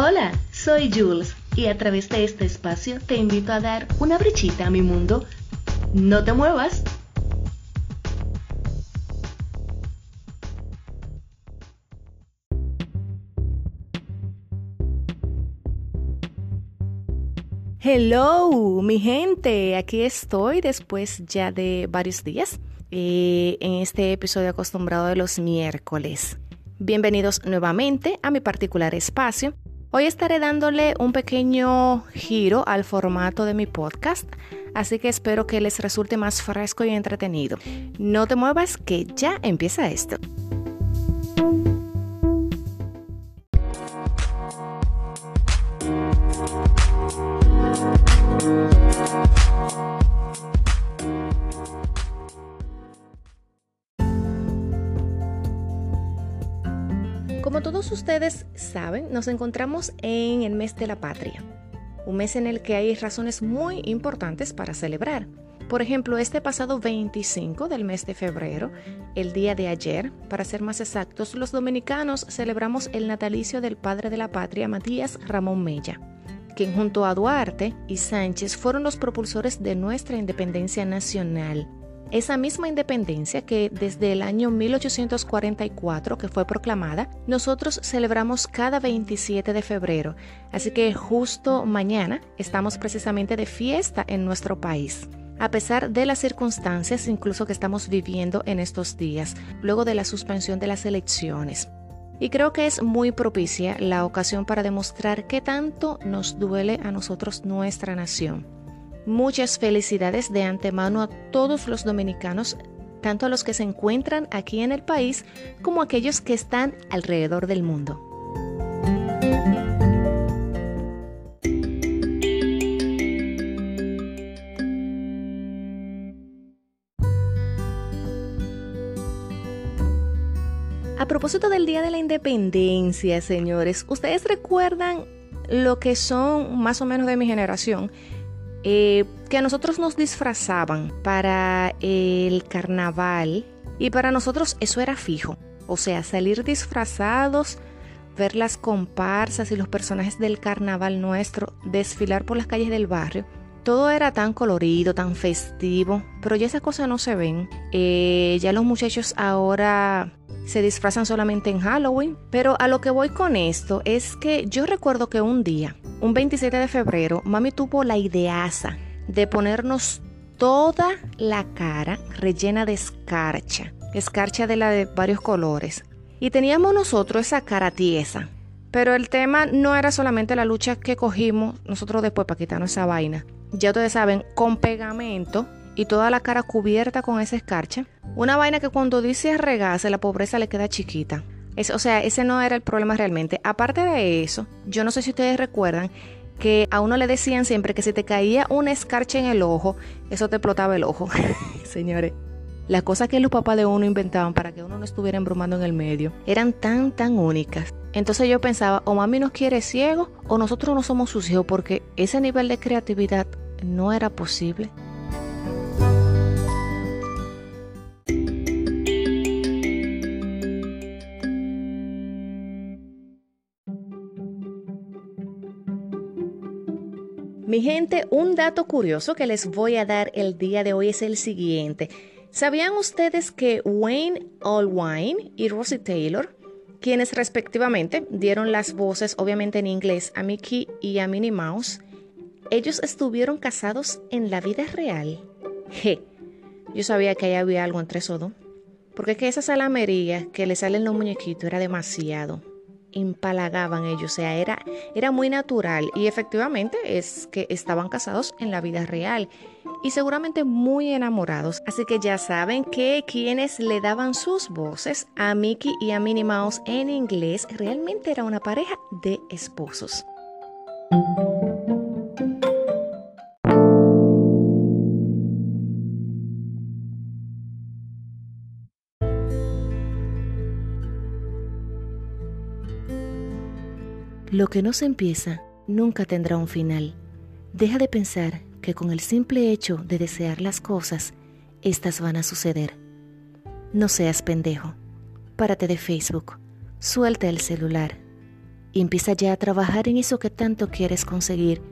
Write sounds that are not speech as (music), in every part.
Hola, soy Jules y a través de este espacio te invito a dar una brechita a mi mundo. No te muevas. Hello, mi gente, aquí estoy después ya de varios días eh, en este episodio acostumbrado de los miércoles. Bienvenidos nuevamente a mi particular espacio Hoy estaré dándole un pequeño giro al formato de mi podcast, así que espero que les resulte más fresco y entretenido. No te muevas que ya empieza esto. Como todos ustedes saben, nos encontramos en el mes de la patria, un mes en el que hay razones muy importantes para celebrar. Por ejemplo, este pasado 25 del mes de febrero, el día de ayer, para ser más exactos, los dominicanos celebramos el natalicio del padre de la patria, Matías Ramón Mella, quien junto a Duarte y Sánchez fueron los propulsores de nuestra independencia nacional esa misma independencia que desde el año 1844 que fue proclamada, nosotros celebramos cada 27 de febrero. Así que justo mañana estamos precisamente de fiesta en nuestro país. A pesar de las circunstancias incluso que estamos viviendo en estos días, luego de la suspensión de las elecciones. Y creo que es muy propicia la ocasión para demostrar qué tanto nos duele a nosotros nuestra nación Muchas felicidades de antemano a todos los dominicanos, tanto a los que se encuentran aquí en el país como a aquellos que están alrededor del mundo. A propósito del Día de la Independencia, señores, ¿ustedes recuerdan lo que son más o menos de mi generación? Eh, que a nosotros nos disfrazaban para el carnaval y para nosotros eso era fijo. O sea, salir disfrazados, ver las comparsas y los personajes del carnaval nuestro desfilar por las calles del barrio. Todo era tan colorido, tan festivo, pero ya esas cosas no se ven. Eh, ya los muchachos ahora se disfrazan solamente en Halloween. Pero a lo que voy con esto es que yo recuerdo que un día, un 27 de febrero, mami tuvo la ideaza de ponernos toda la cara rellena de escarcha, escarcha de la de varios colores. Y teníamos nosotros esa cara tiesa. Pero el tema no era solamente la lucha que cogimos nosotros después para quitarnos esa vaina. Ya ustedes saben, con pegamento y toda la cara cubierta con esa escarcha. Una vaina que cuando dice regase la pobreza le queda chiquita. O sea, ese no era el problema realmente. Aparte de eso, yo no sé si ustedes recuerdan que a uno le decían siempre que si te caía una escarcha en el ojo, eso te explotaba el ojo. (laughs) Señores, las cosas que los papás de uno inventaban para que uno no estuviera embromando en el medio eran tan, tan únicas. Entonces yo pensaba, o mami nos quiere ciego o nosotros no somos sus hijos porque ese nivel de creatividad no era posible. Gente, un dato curioso que les voy a dar el día de hoy es el siguiente. ¿Sabían ustedes que Wayne Allwine y Rosie Taylor, quienes respectivamente dieron las voces obviamente en inglés a Mickey y a Minnie Mouse, ellos estuvieron casados en la vida real? Je, yo sabía que ahí había algo entre esos dos. Porque que esa salamería que le salen los muñequitos era demasiado empalagaban ellos, o sea, era, era muy natural y efectivamente es que estaban casados en la vida real y seguramente muy enamorados. Así que ya saben que quienes le daban sus voces a Mickey y a Minnie Mouse en inglés realmente era una pareja de esposos. Lo que no se empieza nunca tendrá un final. Deja de pensar que con el simple hecho de desear las cosas, éstas van a suceder. No seas pendejo. Párate de Facebook. Suelta el celular. y empieza ya a trabajar en eso que tanto quieres conseguir,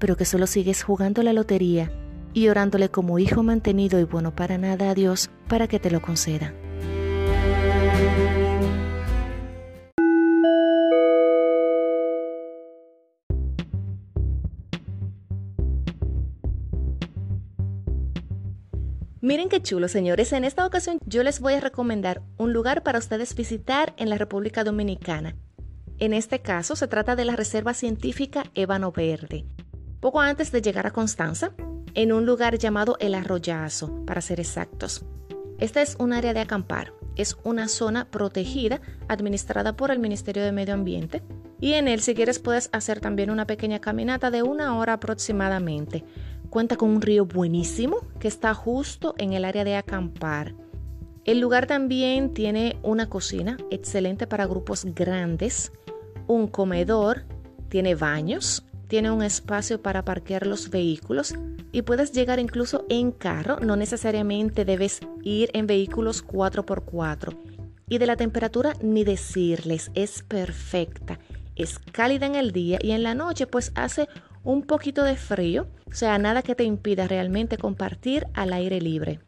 pero que solo sigues jugando la lotería y orándole como hijo mantenido y bueno para nada a Dios para que te lo conceda. Miren qué chulo, señores. En esta ocasión yo les voy a recomendar un lugar para ustedes visitar en la República Dominicana. En este caso se trata de la Reserva Científica Ébano Verde. Poco antes de llegar a Constanza, en un lugar llamado El Arroyazo, para ser exactos. Esta es un área de acampar. Es una zona protegida administrada por el Ministerio de Medio Ambiente. Y en él, si quieres, puedes hacer también una pequeña caminata de una hora aproximadamente Cuenta con un río buenísimo que está justo en el área de acampar. El lugar también tiene una cocina excelente para grupos grandes, un comedor, tiene baños, tiene un espacio para parquear los vehículos y puedes llegar incluso en carro, no necesariamente debes ir en vehículos 4x4. Y de la temperatura ni decirles, es perfecta, es cálida en el día y en la noche pues hace un poquito de frío, o sea, nada que te impida realmente compartir al aire libre.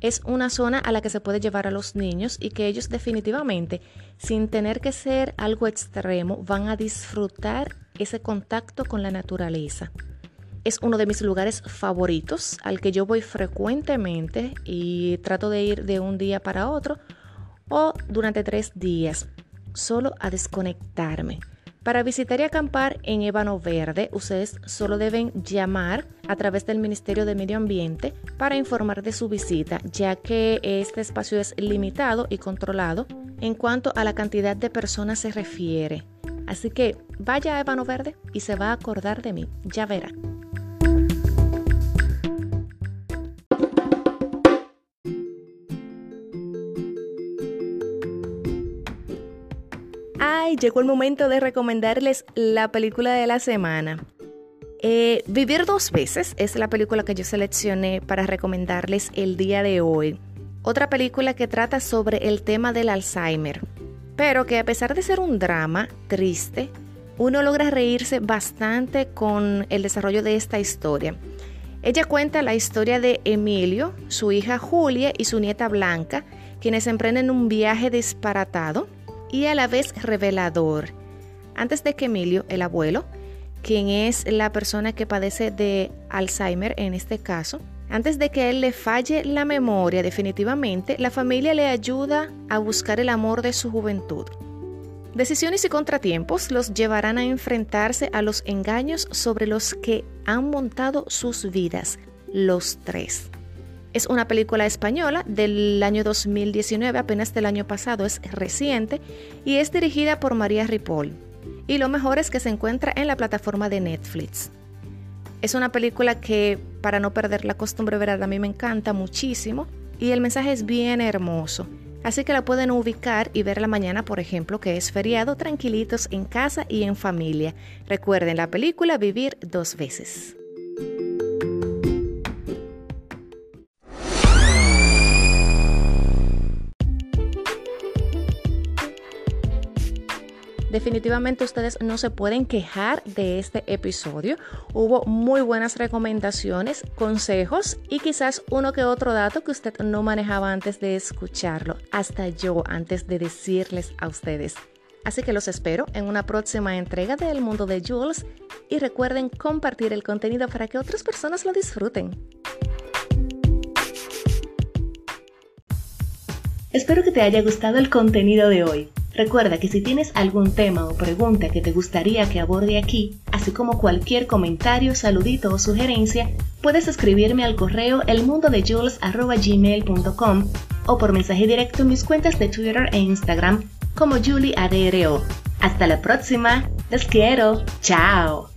Es una zona a la que se puede llevar a los niños y que ellos definitivamente, sin tener que ser algo extremo, van a disfrutar ese contacto con la naturaleza. Es uno de mis lugares favoritos al que yo voy frecuentemente y trato de ir de un día para otro o durante tres días, solo a desconectarme. Para visitar y acampar en Ébano Verde, ustedes solo deben llamar a través del Ministerio de Medio Ambiente para informar de su visita, ya que este espacio es limitado y controlado en cuanto a la cantidad de personas se refiere. Así que vaya a Ébano Verde y se va a acordar de mí, ya verá. Llegó el momento de recomendarles la película de la semana. Eh, Vivir dos veces es la película que yo seleccioné para recomendarles el día de hoy. Otra película que trata sobre el tema del Alzheimer, pero que a pesar de ser un drama triste, uno logra reírse bastante con el desarrollo de esta historia. Ella cuenta la historia de Emilio, su hija Julia y su nieta Blanca, quienes emprenden un viaje disparatado y a la vez revelador. Antes de que Emilio, el abuelo, quien es la persona que padece de Alzheimer en este caso, antes de que él le falle la memoria definitivamente, la familia le ayuda a buscar el amor de su juventud. Decisiones y contratiempos los llevarán a enfrentarse a los engaños sobre los que han montado sus vidas, los tres. Es una película española del año 2019, apenas del año pasado, es reciente y es dirigida por María Ripoll. Y lo mejor es que se encuentra en la plataforma de Netflix. Es una película que, para no perder la costumbre, ¿verdad? A mí me encanta muchísimo y el mensaje es bien hermoso. Así que la pueden ubicar y verla mañana, por ejemplo, que es feriado, tranquilitos en casa y en familia. Recuerden la película Vivir dos veces. Definitivamente ustedes no se pueden quejar de este episodio. Hubo muy buenas recomendaciones, consejos y quizás uno que otro dato que usted no manejaba antes de escucharlo, hasta yo antes de decirles a ustedes. Así que los espero en una próxima entrega de El Mundo de Jules y recuerden compartir el contenido para que otras personas lo disfruten. Espero que te haya gustado el contenido de hoy. Recuerda que si tienes algún tema o pregunta que te gustaría que aborde aquí, así como cualquier comentario, saludito o sugerencia, puedes escribirme al correo elmundodejules.gmail.com o por mensaje directo en mis cuentas de Twitter e Instagram como JulieADRO. Hasta la próxima, les quiero, chao.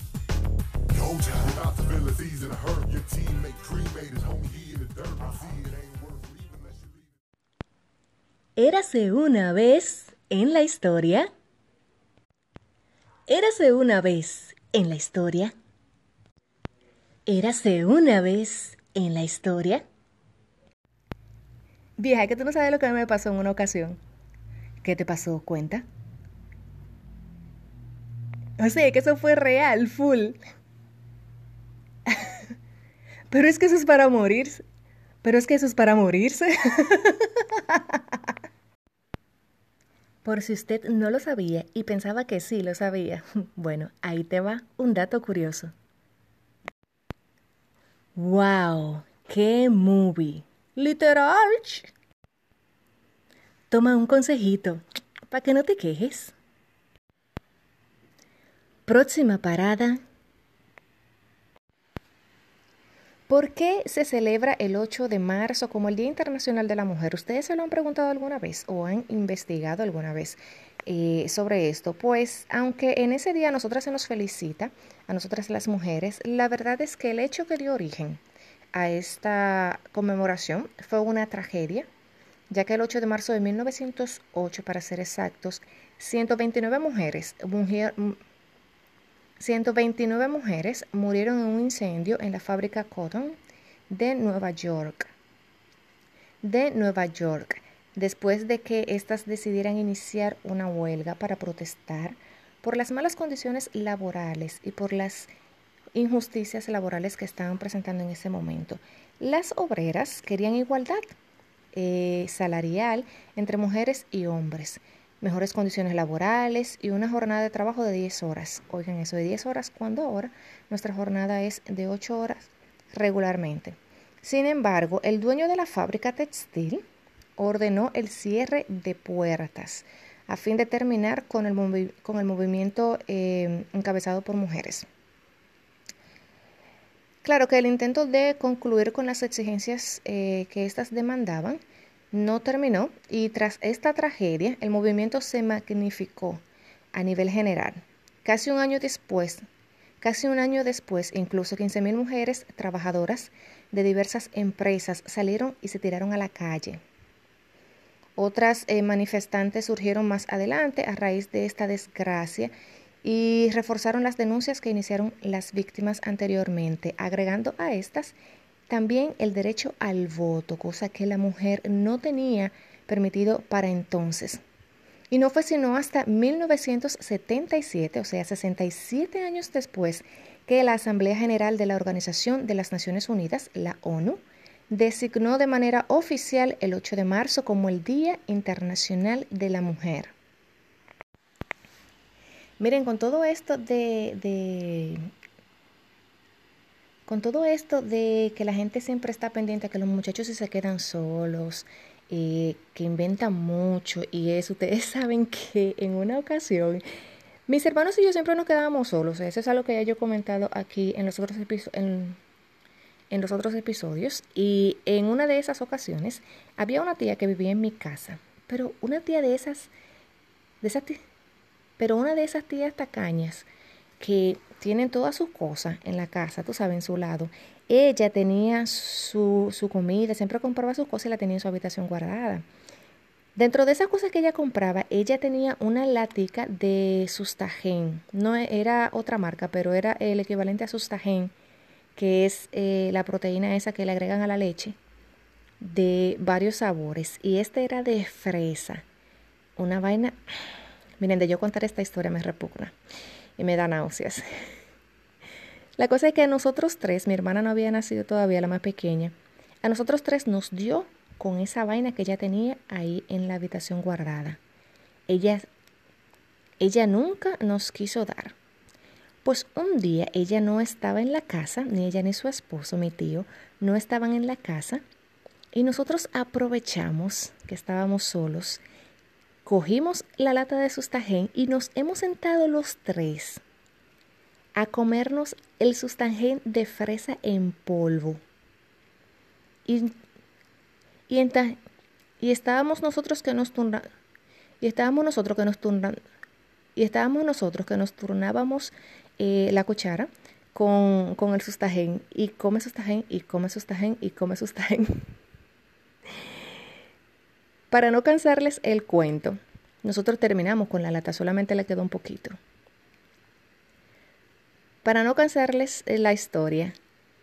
Érase una vez en la historia? Érase una vez en la historia. Érase una vez en la historia. Vieja, que tú no sabes lo que me pasó en una ocasión. ¿Qué te pasó? Cuenta. O sea, que eso fue real, full. (laughs) Pero es que eso es para morirse. Pero es que eso es para morirse. (laughs) Por si usted no lo sabía y pensaba que sí lo sabía, (laughs) bueno, ahí te va un dato curioso. ¡Wow! ¡Qué movie! Literal. Toma un consejito, para que no te quejes. Próxima parada. ¿Por qué se celebra el 8 de marzo como el Día Internacional de la Mujer? ¿Ustedes se lo han preguntado alguna vez o han investigado alguna vez eh, sobre esto? Pues aunque en ese día a nosotras se nos felicita, a nosotras las mujeres, la verdad es que el hecho que dio origen a esta conmemoración fue una tragedia, ya que el 8 de marzo de 1908, para ser exactos, 129 mujeres, 129 mujeres murieron en un incendio en la fábrica Cotton de Nueva York. De Nueva York, después de que éstas decidieran iniciar una huelga para protestar por las malas condiciones laborales y por las injusticias laborales que estaban presentando en ese momento. Las obreras querían igualdad eh, salarial entre mujeres y hombres mejores condiciones laborales y una jornada de trabajo de 10 horas. Oigan eso de 10 horas, cuando ahora nuestra jornada es de 8 horas regularmente. Sin embargo, el dueño de la fábrica textil ordenó el cierre de puertas a fin de terminar con el, con el movimiento eh, encabezado por mujeres. Claro que el intento de concluir con las exigencias eh, que éstas demandaban no terminó y tras esta tragedia el movimiento se magnificó a nivel general. Casi un año después, casi un año después, incluso 15.000 mujeres trabajadoras de diversas empresas salieron y se tiraron a la calle. Otras eh, manifestantes surgieron más adelante a raíz de esta desgracia y reforzaron las denuncias que iniciaron las víctimas anteriormente, agregando a estas también el derecho al voto, cosa que la mujer no tenía permitido para entonces. Y no fue sino hasta 1977, o sea, 67 años después, que la Asamblea General de la Organización de las Naciones Unidas, la ONU, designó de manera oficial el 8 de marzo como el Día Internacional de la Mujer. Miren, con todo esto de, de con todo esto de que la gente siempre está pendiente, que los muchachos se quedan solos, eh, que inventan mucho y eso, ustedes (laughs) saben que en una ocasión mis hermanos y yo siempre nos quedábamos solos, eso es algo que ya yo he comentado aquí en los otros, en los otros episodios y en una de esas ocasiones había una tía que vivía en mi casa, pero una tía de esas, de esas pero una de esas tías tacañas que tienen todas sus cosas en la casa, tú sabes, en su lado. Ella tenía su, su comida, siempre compraba sus cosas y la tenía en su habitación guardada. Dentro de esas cosas que ella compraba, ella tenía una latica de sustagen. No era otra marca, pero era el equivalente a sustagen, que es eh, la proteína esa que le agregan a la leche, de varios sabores. Y este era de fresa. Una vaina. Miren, de yo contar esta historia me repugna y me da náuseas. La cosa es que a nosotros tres, mi hermana no había nacido todavía, la más pequeña, a nosotros tres nos dio con esa vaina que ella tenía ahí en la habitación guardada. Ella, ella nunca nos quiso dar. Pues un día ella no estaba en la casa, ni ella ni su esposo, mi tío, no estaban en la casa, y nosotros aprovechamos que estábamos solos Cogimos la lata de sustagen y nos hemos sentado los tres a comernos el sustagen de fresa en polvo. Y, y, y estábamos nosotros que nos turnábamos y estábamos nosotros que nos y estábamos nosotros que nos turnábamos eh, la cuchara con, con el sustagen y come sustagen y come sustagen y come sustagen. (laughs) Para no cansarles el cuento, nosotros terminamos con la lata, solamente le quedó un poquito. Para no cansarles eh, la historia,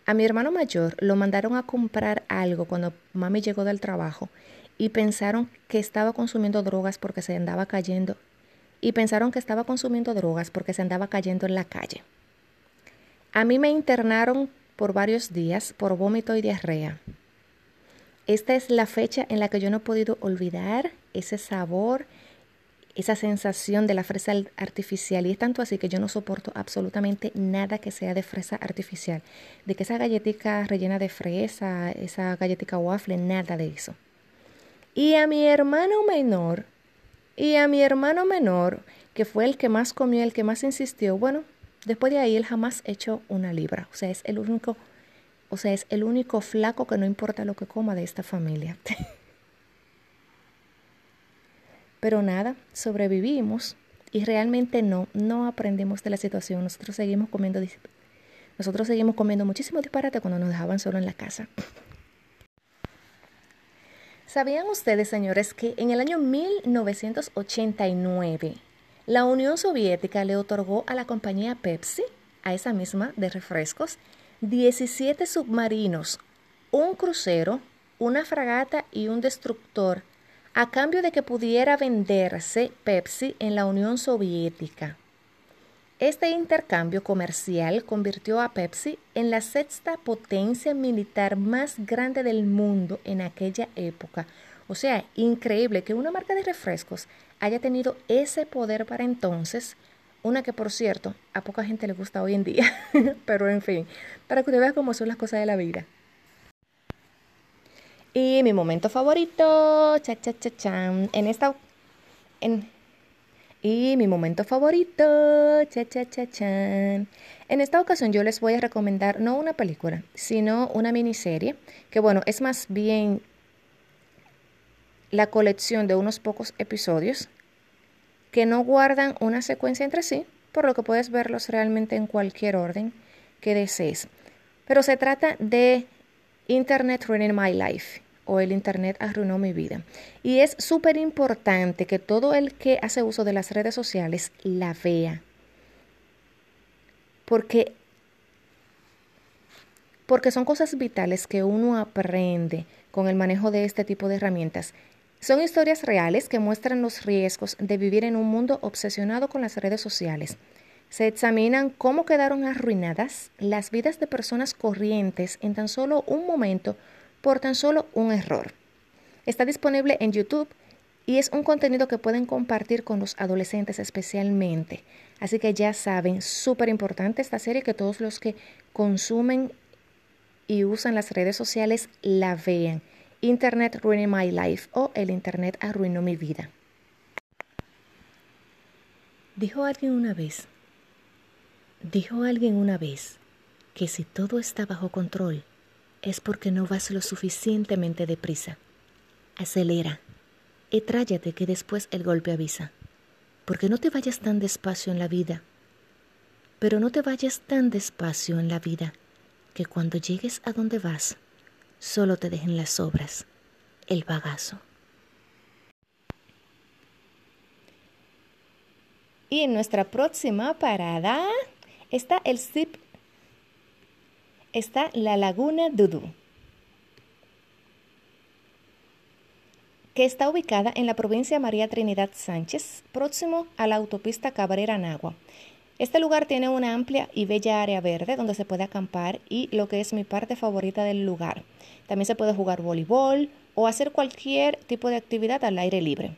a mi hermano mayor lo mandaron a comprar algo cuando mami llegó del trabajo y pensaron que estaba consumiendo drogas porque se andaba cayendo y pensaron que estaba consumiendo drogas porque se andaba cayendo en la calle. A mí me internaron por varios días por vómito y diarrea. Esta es la fecha en la que yo no he podido olvidar ese sabor, esa sensación de la fresa artificial. Y es tanto así que yo no soporto absolutamente nada que sea de fresa artificial. De que esa galletita rellena de fresa, esa galletita waffle, nada de eso. Y a mi hermano menor, y a mi hermano menor, que fue el que más comió, el que más insistió, bueno, después de ahí él jamás echó una libra. O sea, es el único, o sea, es el único flaco que no importa lo que coma de esta familia. (laughs) Pero nada, sobrevivimos y realmente no, no aprendemos de la situación. Nosotros seguimos comiendo, nosotros seguimos comiendo muchísimo disparate cuando nos dejaban solo en la casa. (laughs) ¿Sabían ustedes, señores, que en el año 1989 la Unión Soviética le otorgó a la compañía Pepsi, a esa misma de refrescos, 17 submarinos, un crucero, una fragata y un destructor a cambio de que pudiera venderse Pepsi en la Unión Soviética. Este intercambio comercial convirtió a Pepsi en la sexta potencia militar más grande del mundo en aquella época. O sea, increíble que una marca de refrescos haya tenido ese poder para entonces, una que por cierto a poca gente le gusta hoy en día, (laughs) pero en fin, para que usted vea cómo son las cosas de la vida. Y mi momento favorito, cha cha cha chan, en esta en y mi momento favorito, cha cha cha chan. En esta ocasión yo les voy a recomendar no una película, sino una miniserie, que bueno, es más bien la colección de unos pocos episodios que no guardan una secuencia entre sí, por lo que puedes verlos realmente en cualquier orden que desees. Pero se trata de Internet Running My Life o el Internet arruinó mi vida. Y es súper importante que todo el que hace uso de las redes sociales la vea. Porque, porque son cosas vitales que uno aprende con el manejo de este tipo de herramientas. Son historias reales que muestran los riesgos de vivir en un mundo obsesionado con las redes sociales. Se examinan cómo quedaron arruinadas las vidas de personas corrientes en tan solo un momento por tan solo un error. Está disponible en YouTube y es un contenido que pueden compartir con los adolescentes especialmente. Así que ya saben, súper importante esta serie que todos los que consumen y usan las redes sociales la vean. Internet Ruined My Life o El Internet arruinó mi vida. Dijo alguien una vez, dijo alguien una vez que si todo está bajo control, es porque no vas lo suficientemente deprisa. Acelera y tráyate que después el golpe avisa. Porque no te vayas tan despacio en la vida. Pero no te vayas tan despacio en la vida que cuando llegues a donde vas, solo te dejen las obras, el bagazo. Y en nuestra próxima parada está el zip está la Laguna Dudú, que está ubicada en la provincia María Trinidad Sánchez, próximo a la autopista Cabrera-Nagua. Este lugar tiene una amplia y bella área verde donde se puede acampar y lo que es mi parte favorita del lugar. También se puede jugar voleibol o hacer cualquier tipo de actividad al aire libre.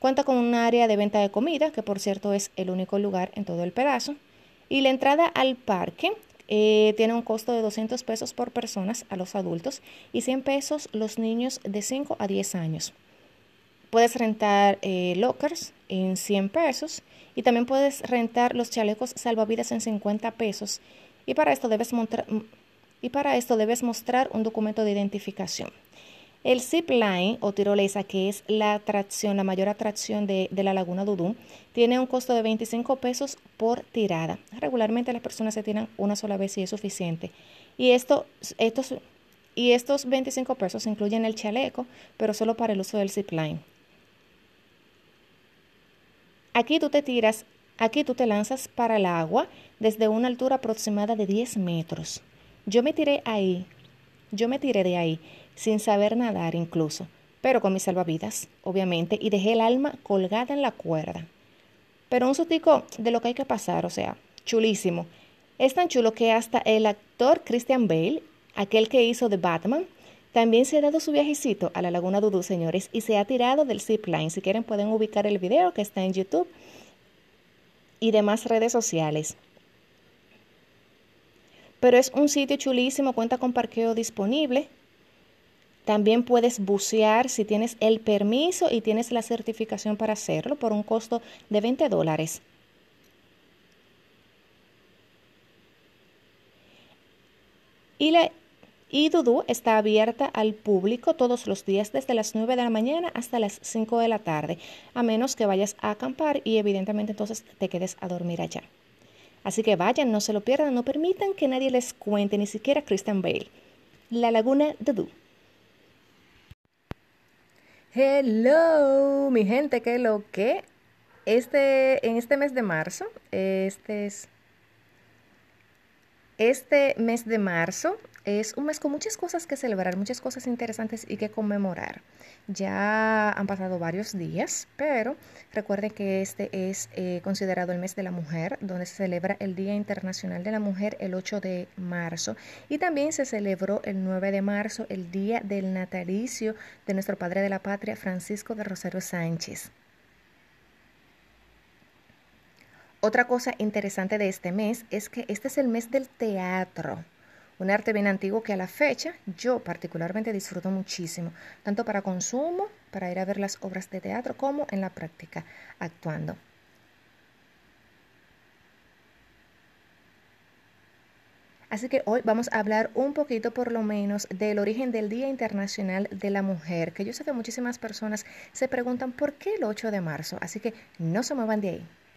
Cuenta con un área de venta de comida, que por cierto es el único lugar en todo el pedazo. Y la entrada al parque eh, tiene un costo de 200 pesos por personas a los adultos y 100 pesos los niños de 5 a 10 años. Puedes rentar eh, lockers en 100 pesos y también puedes rentar los chalecos salvavidas en 50 pesos y para esto debes, y para esto debes mostrar un documento de identificación. El zip line o tirolesa, que es la atracción, la mayor atracción de, la Laguna Dudú, tiene un costo de 25 pesos por tirada. Regularmente las personas se tiran una sola vez y es suficiente. Y, esto, estos, y estos 25 pesos incluyen el chaleco, pero solo para el uso del zip line. Aquí tú te tiras, aquí tú te lanzas para el agua desde una altura aproximada de 10 metros. Yo me tiré ahí, yo me tiré de ahí sin saber nadar incluso, pero con mis salvavidas, obviamente, y dejé el alma colgada en la cuerda. Pero un sustico de lo que hay que pasar, o sea, chulísimo. Es tan chulo que hasta el actor Christian Bale, aquel que hizo The Batman, también se ha dado su viajecito a la Laguna Dudu, señores, y se ha tirado del zipline. Si quieren pueden ubicar el video que está en YouTube y demás redes sociales. Pero es un sitio chulísimo, cuenta con parqueo disponible. También puedes bucear si tienes el permiso y tienes la certificación para hacerlo por un costo de 20 dólares. Y, la, y Dudú está abierta al público todos los días desde las 9 de la mañana hasta las 5 de la tarde, a menos que vayas a acampar y evidentemente entonces te quedes a dormir allá. Así que vayan, no se lo pierdan, no permitan que nadie les cuente, ni siquiera Christian Bale. La Laguna Dudú. Hello, mi gente, ¿qué lo que? Este, en este mes de marzo, este es este mes de marzo es un mes con muchas cosas que celebrar, muchas cosas interesantes y que conmemorar. Ya han pasado varios días, pero recuerden que este es eh, considerado el mes de la mujer, donde se celebra el Día Internacional de la Mujer el 8 de marzo y también se celebró el 9 de marzo el Día del Natalicio de nuestro Padre de la Patria, Francisco de Rosario Sánchez. Otra cosa interesante de este mes es que este es el mes del teatro, un arte bien antiguo que a la fecha yo particularmente disfruto muchísimo, tanto para consumo, para ir a ver las obras de teatro, como en la práctica, actuando. Así que hoy vamos a hablar un poquito por lo menos del origen del Día Internacional de la Mujer, que yo sé que muchísimas personas se preguntan por qué el 8 de marzo, así que no se muevan de ahí.